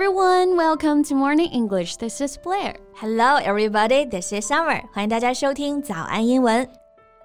everyone, welcome to Morning English. This is Blair. Hello, everybody. This is Summer. 欢迎大家收听早安英文。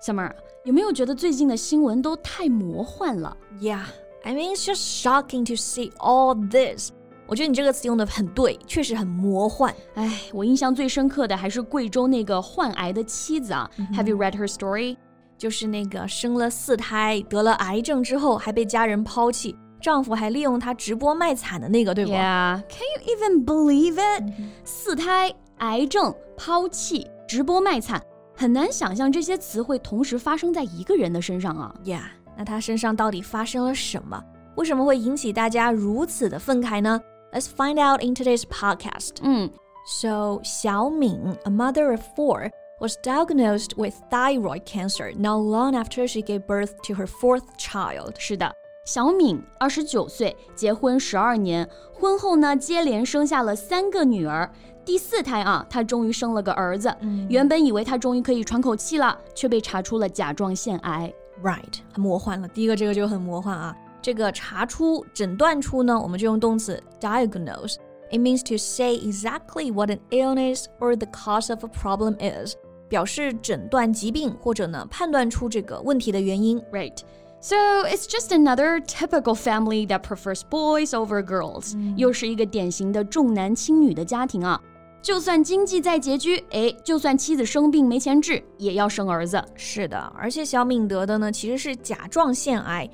Summer，有没有觉得最近的新闻都太魔幻了？Yeah, I mean it's just shocking to see all this. 我觉得你这个词用的很对，确实很魔幻。哎，我印象最深刻的还是贵州那个患癌的妻子啊。Have you read her story？就是那个生了四胎，得了癌症之后还被家人抛弃。 丈夫还利用她直播卖惨的那个，对不？Yeah, can you even believe it？、嗯、四胎、癌症、抛弃、直播卖惨，很难想象这些词汇同时发生在一个人的身上啊。Yeah，那他身上到底发生了什么？为什么会引起大家如此的愤慨呢？Let's find out in today's podcast. 嗯，So 小敏，a mother of four, was diagnosed with thyroid cancer not long after she gave birth to her fourth child. 是的。 小敏二十九岁，结婚十二年，婚后呢接连生下了三个女儿。第四胎啊，她终于生了个儿子。嗯、原本以为她终于可以喘口气了，却被查出了甲状腺癌。Right，很魔幻了。第一个这个就很魔幻啊。这个查出、诊断出呢，我们就用动词 diagnose。It means to say exactly what an illness or the cause of a problem is，表示诊断疾病或者呢判断出这个问题的原因。Right。So it's just another typical family that prefers boys over girls，、嗯、又是一个典型的重男轻女的家庭啊。就算经济再拮据，哎，就算妻子生病没钱治，也要生儿子。是的，而且小敏得的呢其实是甲状腺癌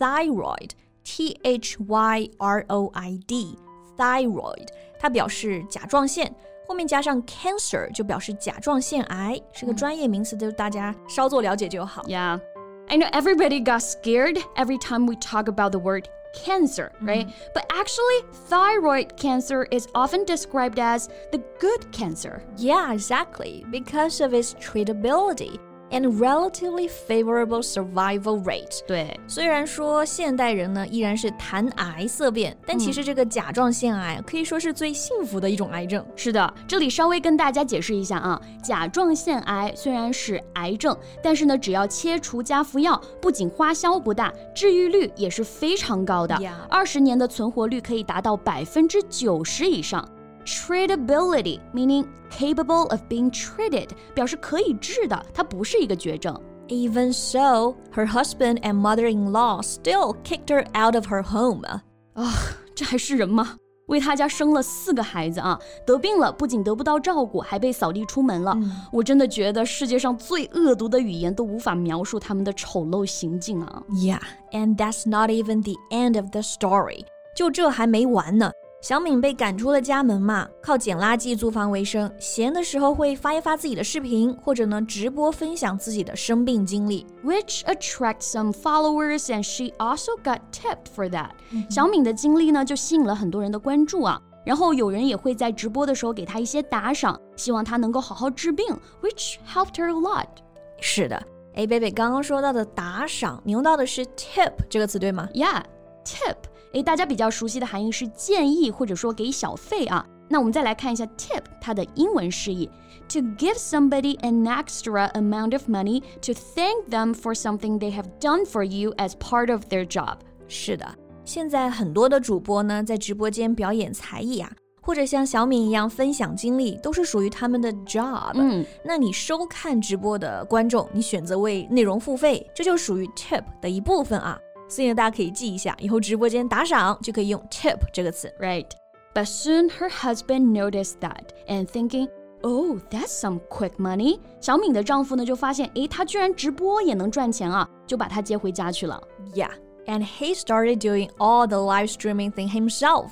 （thyroid），T H Y R O I D，thyroid，它表示甲状腺。后面加上 cancer 就表示甲状腺癌，是个专业名词，就大家稍作了解就好。 Yeah. I know everybody got scared every time we talk about the word cancer, right? Mm-hmm. But actually, thyroid cancer is often described as the good cancer. Yeah, exactly, because of its treatability. And relatively favorable survival rate。对，虽然说现代人呢依然是谈癌色变，但其实这个甲状腺癌可以说是最幸福的一种癌症。是的，这里稍微跟大家解释一下啊，甲状腺癌虽然是癌症，但是呢，只要切除加服药，不仅花销不大，治愈率也是非常高的，二十年的存活率可以达到百分之九十以上。treatability meaning capable of being treated，表示可以治的，它不是一个绝症。 Even so, her husband and mother-in-law still kicked her out of her home. 啊，这还是人吗？为他家生了四个孩子啊，得病了，不仅得不到照顾，还被扫地出门了。嗯、我真的觉得世界上最恶毒的语言都无法描述他们的丑陋行径啊。 Yeah, and that's not even the end of the story. 就这还没完呢。 小敏被赶出了家门嘛，靠捡垃圾租房为生。闲的时候会发一发自己的视频，或者呢直播分享自己的生病经历，which attracts some followers and she also got tipped for that、嗯。小敏的经历呢就吸引了很多人的关注啊，然后有人也会在直播的时候给她一些打赏，希望她能够好好治病，which helped her a lot。是的，哎，贝贝刚刚说到的打赏，你用到的是 tip 这个词对吗？Yeah，tip。诶，大家比较熟悉的含义是建议或者说给小费啊。那我们再来看一下 tip 它的英文释义：to give somebody an extra amount of money to thank them for something they have done for you as part of their job。是的，现在很多的主播呢在直播间表演才艺啊，或者像小敏一样分享经历，都是属于他们的 job。嗯，那你收看直播的观众，你选择为内容付费，这就属于 tip 的一部分啊。所以呢，大家可以记一下，以后直播间打赏就可以用 tip 这个词，right? But soon her husband noticed that and thinking, "Oh, that's some quick money." 小敏的丈夫呢就发现，诶，她居然直播也能赚钱啊，就把她接回家去了。Yeah, and he started doing all the live streaming thing himself.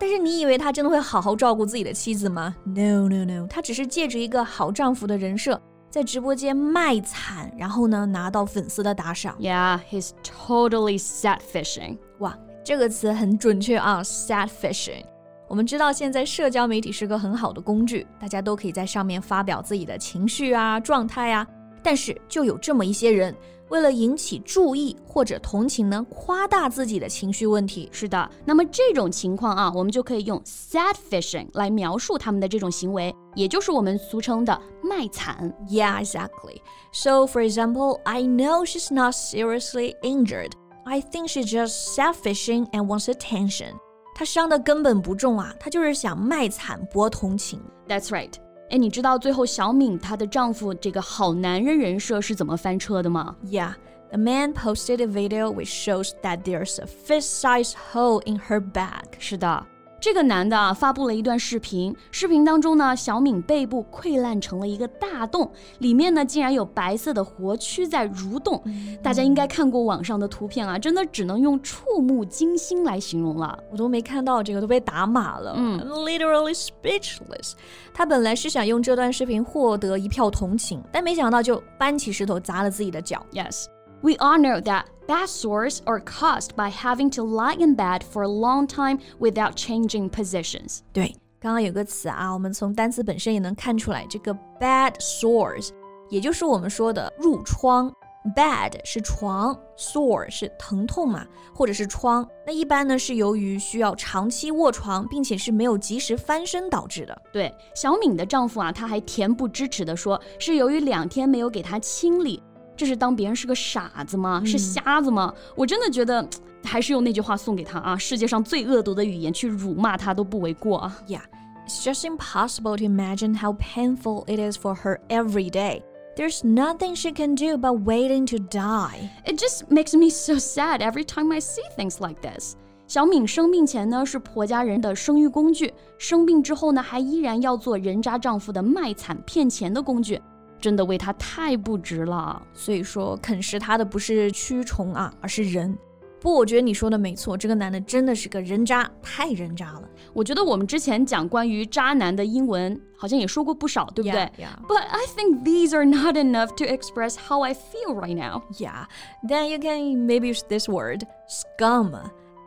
但是你以为他真的会好好照顾自己的妻子吗？No, no, no. 他只是借着一个好丈夫的人设。在直播间卖惨，然后呢拿到粉丝的打赏。Yeah, he's totally sad fishing. 哇，这个词很准确啊，sad fishing。我们知道现在社交媒体是个很好的工具，大家都可以在上面发表自己的情绪啊、状态啊。但是就有这么一些人，为了引起注意或者同情呢，夸大自己的情绪问题。是的，那么这种情况啊，我们就可以用 sad fishing 来描述他们的这种行为，也就是我们俗称的卖惨。 Yeah, exactly. So, for example, I know she's not seriously injured. I think she's just sad fishing and wants attention. 她伤的根本不重啊，她就是想卖惨博同情。That's right。 哎，你知道最后小敏她的丈夫这个好男人人设是怎么翻车的吗？Yeah。The man posted a video which shows that there's a fist-sized hole in her back. 是的， 这个男的啊发布了一段视频，视频当中呢，小敏背部溃烂成了一个大洞，里面呢竟然有白色的活蛆在蠕动。大家应该看过网上的图片啊，真的只能用触目惊心来形容了。我都没看到这个，都被打码了。嗯，literally speechless。他本来是想用这段视频获得一票同情，但没想到就搬起石头砸了自己的脚。Yes。We all know that bad sores are caused by having to lie in bed for a long time without changing positions. 对，刚刚有个词啊，我们从单词本身也能看出来，这个 bad sores，也就是我们说的褥疮。Bad 是床，sore 是疼痛嘛，或者是疮。那一般呢是由于需要长期卧床，并且是没有及时翻身导致的。对，小敏的丈夫啊，他还恬不知耻地说，是由于两天没有给她清理。 这是当别人是个傻子吗？是瞎子吗？我真的觉得，还是用那句话送给他啊：世界上最恶毒的语言去辱骂他都不为过啊。Yeah, it's just impossible to imagine how painful it is for her every day. There's nothing she can do but waiting to die. It just makes me so sad every time I see things like this. 小敏生病前呢是婆家人的生育工具，生病之后呢还依然要做人渣丈夫的卖惨骗钱的工具。真的为他太不值了，所以说啃食他的不是蛆虫啊，而是人。不我觉得你说的没错，这个男的真的是个人渣，太人渣了。我觉得我们之前讲关于渣男的英文好像也说过不少，对不对？But I think these are not enough to express how I feel right now. Yeah, then you can maybe use this word scum.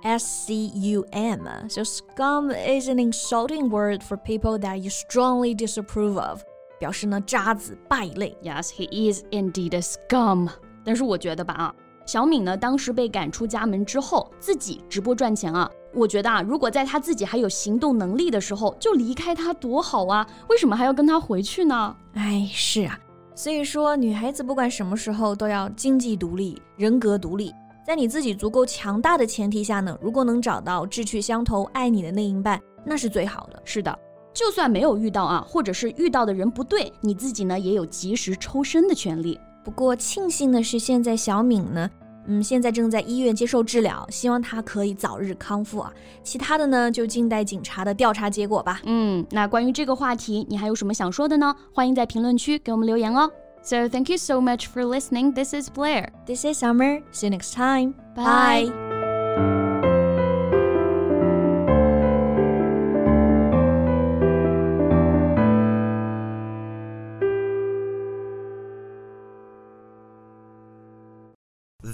S C U M. So, scum is an insulting word for people that you strongly disapprove of. 表示呢渣子败类。Yes, he is indeed a scum。但是我觉得吧啊，小敏呢当时被赶出家门之后，自己直播赚钱啊。我觉得啊，如果在他自己还有行动能力的时候就离开他多好啊！为什么还要跟他回去呢？哎，是啊。所以说，女孩子不管什么时候都要经济独立、人格独立。在你自己足够强大的前提下呢，如果能找到志趣相投、爱你的那一半，那是最好的。是的。就算没有遇到啊，或者是遇到的人不对，你自己呢也有及时抽身的权利。不过庆幸的是，现在小敏呢，嗯，现在正在医院接受治疗，希望她可以早日康复啊。其他的呢，就静待警察的调查结果吧。嗯，那关于这个话题，你还有什么想说的呢？欢迎在评论区给我们留言哦。So thank you so much for listening. This is Blair. This is Summer. See you next time. Bye.